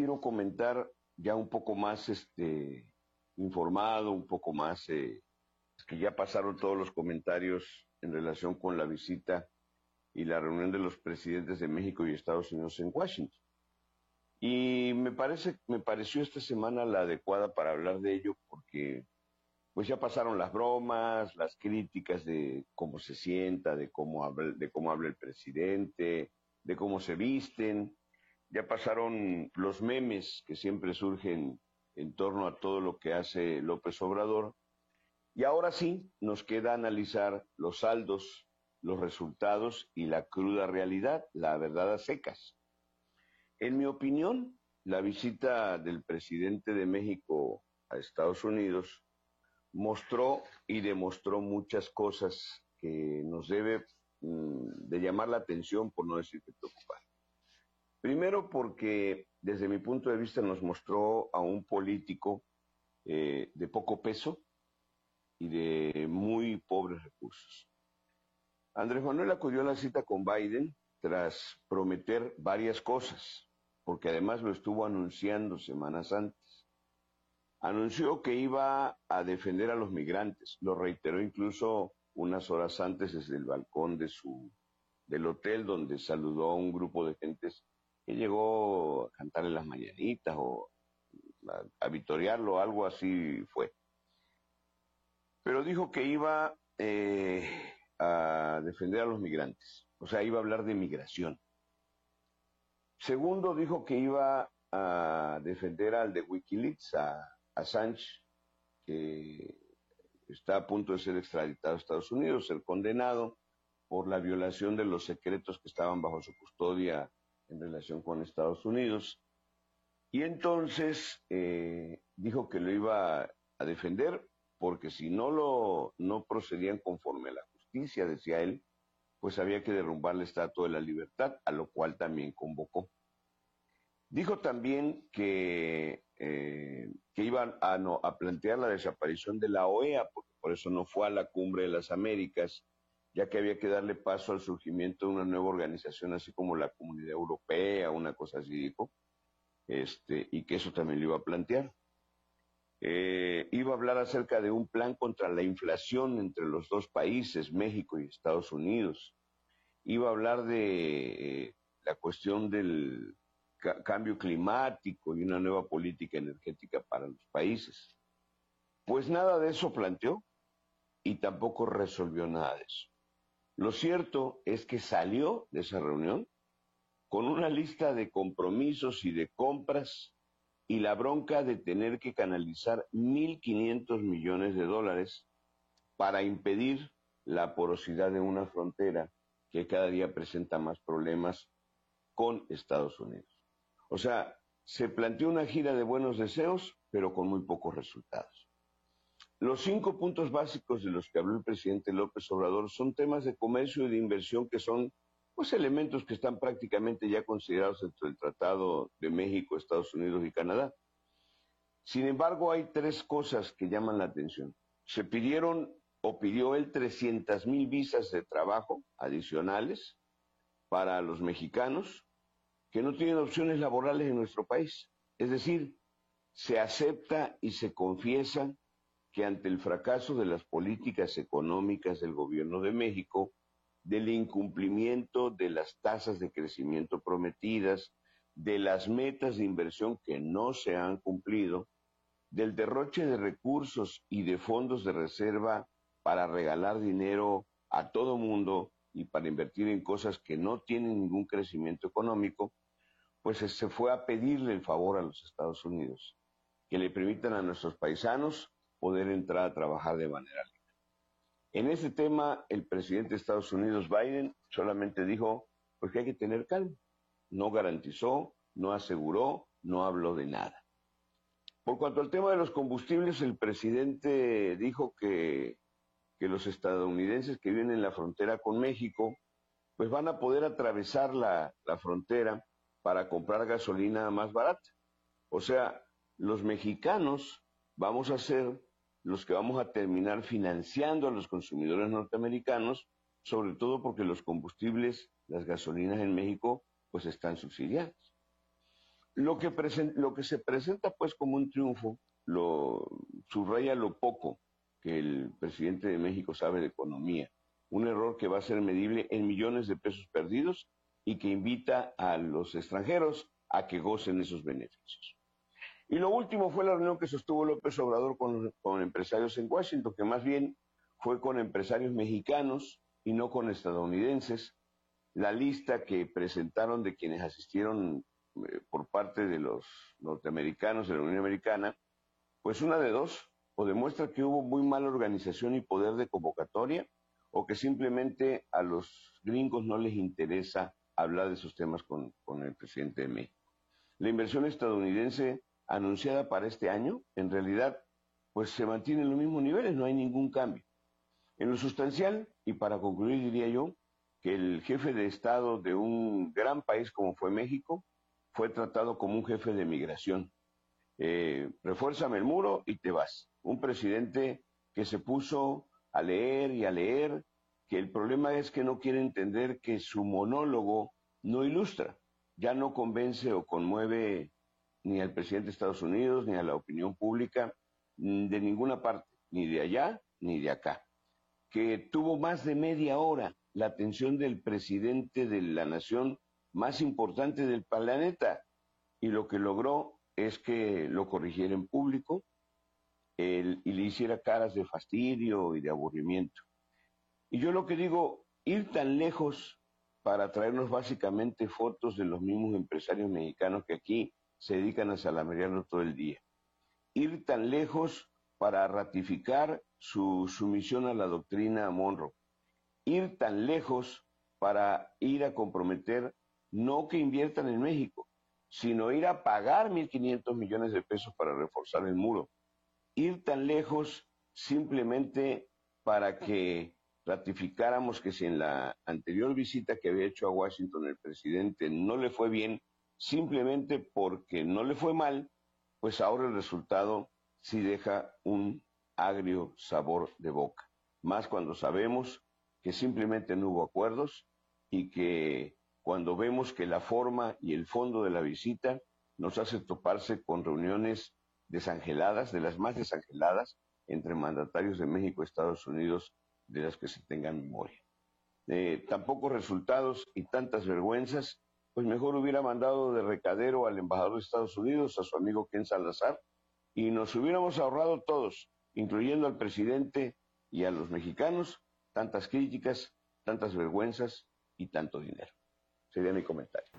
quiero comentar ya un poco más este, informado, un poco más, eh, que ya pasaron todos los comentarios en relación con la visita y la reunión de los presidentes de México y Estados Unidos en Washington. Y me parece, me pareció esta semana la adecuada para hablar de ello porque pues ya pasaron las bromas, las críticas de cómo se sienta, de cómo habla, de cómo habla el presidente, de cómo se visten, ya pasaron los memes que siempre surgen en torno a todo lo que hace López Obrador, y ahora sí nos queda analizar los saldos, los resultados y la cruda realidad, la verdad a secas. En mi opinión, la visita del presidente de México a Estados Unidos mostró y demostró muchas cosas que nos debe mm, de llamar la atención, por no decir que preocupar. Primero porque desde mi punto de vista nos mostró a un político eh, de poco peso y de muy pobres recursos. Andrés Manuel acudió a la cita con Biden tras prometer varias cosas, porque además lo estuvo anunciando semanas antes. Anunció que iba a defender a los migrantes, lo reiteró incluso unas horas antes desde el balcón de su del hotel donde saludó a un grupo de gentes que llegó a cantarle las mañanitas o a, a vitorearlo, algo así fue. Pero dijo que iba eh, a defender a los migrantes, o sea, iba a hablar de migración. Segundo, dijo que iba a defender al de Wikileaks, a Assange, que está a punto de ser extraditado a Estados Unidos, ser condenado por la violación de los secretos que estaban bajo su custodia en relación con Estados Unidos. Y entonces eh, dijo que lo iba a defender porque si no lo no procedían conforme a la justicia, decía él, pues había que derrumbar la Estatua de la Libertad, a lo cual también convocó. Dijo también que, eh, que iban a, no, a plantear la desaparición de la OEA, porque por eso no fue a la cumbre de las Américas, ya que había que darle paso al surgimiento de una nueva organización, así como la Comunidad Europea, una cosa así dijo, este, y que eso también lo iba a plantear. Eh, iba a hablar acerca de un plan contra la inflación entre los dos países, México y Estados Unidos. Iba a hablar de eh, la cuestión del cambio climático y una nueva política energética para los países. Pues nada de eso planteó y tampoco resolvió nada de eso. Lo cierto es que salió de esa reunión con una lista de compromisos y de compras y la bronca de tener que canalizar 1.500 millones de dólares para impedir la porosidad de una frontera que cada día presenta más problemas con Estados Unidos. O sea, se planteó una gira de buenos deseos, pero con muy pocos resultados. Los cinco puntos básicos de los que habló el presidente López Obrador son temas de comercio y de inversión que son pues elementos que están prácticamente ya considerados dentro del Tratado de México, Estados Unidos y Canadá. Sin embargo, hay tres cosas que llaman la atención. Se pidieron o pidió él 300 mil visas de trabajo adicionales para los mexicanos que no tienen opciones laborales en nuestro país. Es decir, se acepta y se confiesa que ante el fracaso de las políticas económicas del gobierno de México, del incumplimiento de las tasas de crecimiento prometidas, de las metas de inversión que no se han cumplido, del derroche de recursos y de fondos de reserva para regalar dinero a todo mundo y para invertir en cosas que no tienen ningún crecimiento económico, pues se fue a pedirle el favor a los Estados Unidos, que le permitan a nuestros paisanos poder entrar a trabajar de manera libre. En ese tema, el presidente de Estados Unidos, Biden, solamente dijo pues que hay que tener calma. No garantizó, no aseguró, no habló de nada. Por cuanto al tema de los combustibles, el presidente dijo que, que los estadounidenses que viven en la frontera con México, pues van a poder atravesar la, la frontera para comprar gasolina más barata. O sea, los mexicanos vamos a ser los que vamos a terminar financiando a los consumidores norteamericanos, sobre todo porque los combustibles, las gasolinas en México, pues están subsidiados. lo que, lo que se presenta pues como un triunfo subraya lo poco que el presidente de México sabe de economía. Un error que va a ser medible en millones de pesos perdidos y que invita a los extranjeros a que gocen esos beneficios. Y lo último fue la reunión que sostuvo López Obrador con, con empresarios en Washington, que más bien fue con empresarios mexicanos y no con estadounidenses. La lista que presentaron de quienes asistieron eh, por parte de los norteamericanos de la Unión Americana, pues una de dos, o demuestra que hubo muy mala organización y poder de convocatoria, o que simplemente a los gringos no les interesa hablar de esos temas con, con el presidente de México. La inversión estadounidense anunciada para este año, en realidad, pues se mantiene en los mismos niveles, no hay ningún cambio. En lo sustancial, y para concluir diría yo, que el jefe de Estado de un gran país como fue México fue tratado como un jefe de migración. Eh, refuérzame el muro y te vas. Un presidente que se puso a leer y a leer, que el problema es que no quiere entender que su monólogo no ilustra, ya no convence o conmueve ni al presidente de Estados Unidos, ni a la opinión pública, mm, de ninguna parte, ni de allá, ni de acá. Que tuvo más de media hora la atención del presidente de la nación más importante del planeta y lo que logró es que lo corrigiera en público y le hiciera caras de fastidio y de aburrimiento. Y yo lo que digo, ir tan lejos para traernos básicamente fotos de los mismos empresarios mexicanos que aquí se dedican a salamerearnos todo el día. Ir tan lejos para ratificar su sumisión a la doctrina Monroe. Ir tan lejos para ir a comprometer no que inviertan en México, sino ir a pagar 1.500 millones de pesos para reforzar el muro. Ir tan lejos simplemente para que ratificáramos que si en la anterior visita que había hecho a Washington el presidente no le fue bien, simplemente porque no le fue mal, pues ahora el resultado sí deja un agrio sabor de boca. Más cuando sabemos que simplemente no hubo acuerdos y que cuando vemos que la forma y el fondo de la visita nos hace toparse con reuniones desangeladas, de las más desangeladas, entre mandatarios de México y Estados Unidos, de las que se tengan memoria. Eh, tan pocos resultados y tantas vergüenzas, pues mejor hubiera mandado de recadero al embajador de Estados Unidos, a su amigo Ken Salazar, y nos hubiéramos ahorrado todos, incluyendo al presidente y a los mexicanos, tantas críticas, tantas vergüenzas y tanto dinero. Sería mi comentario.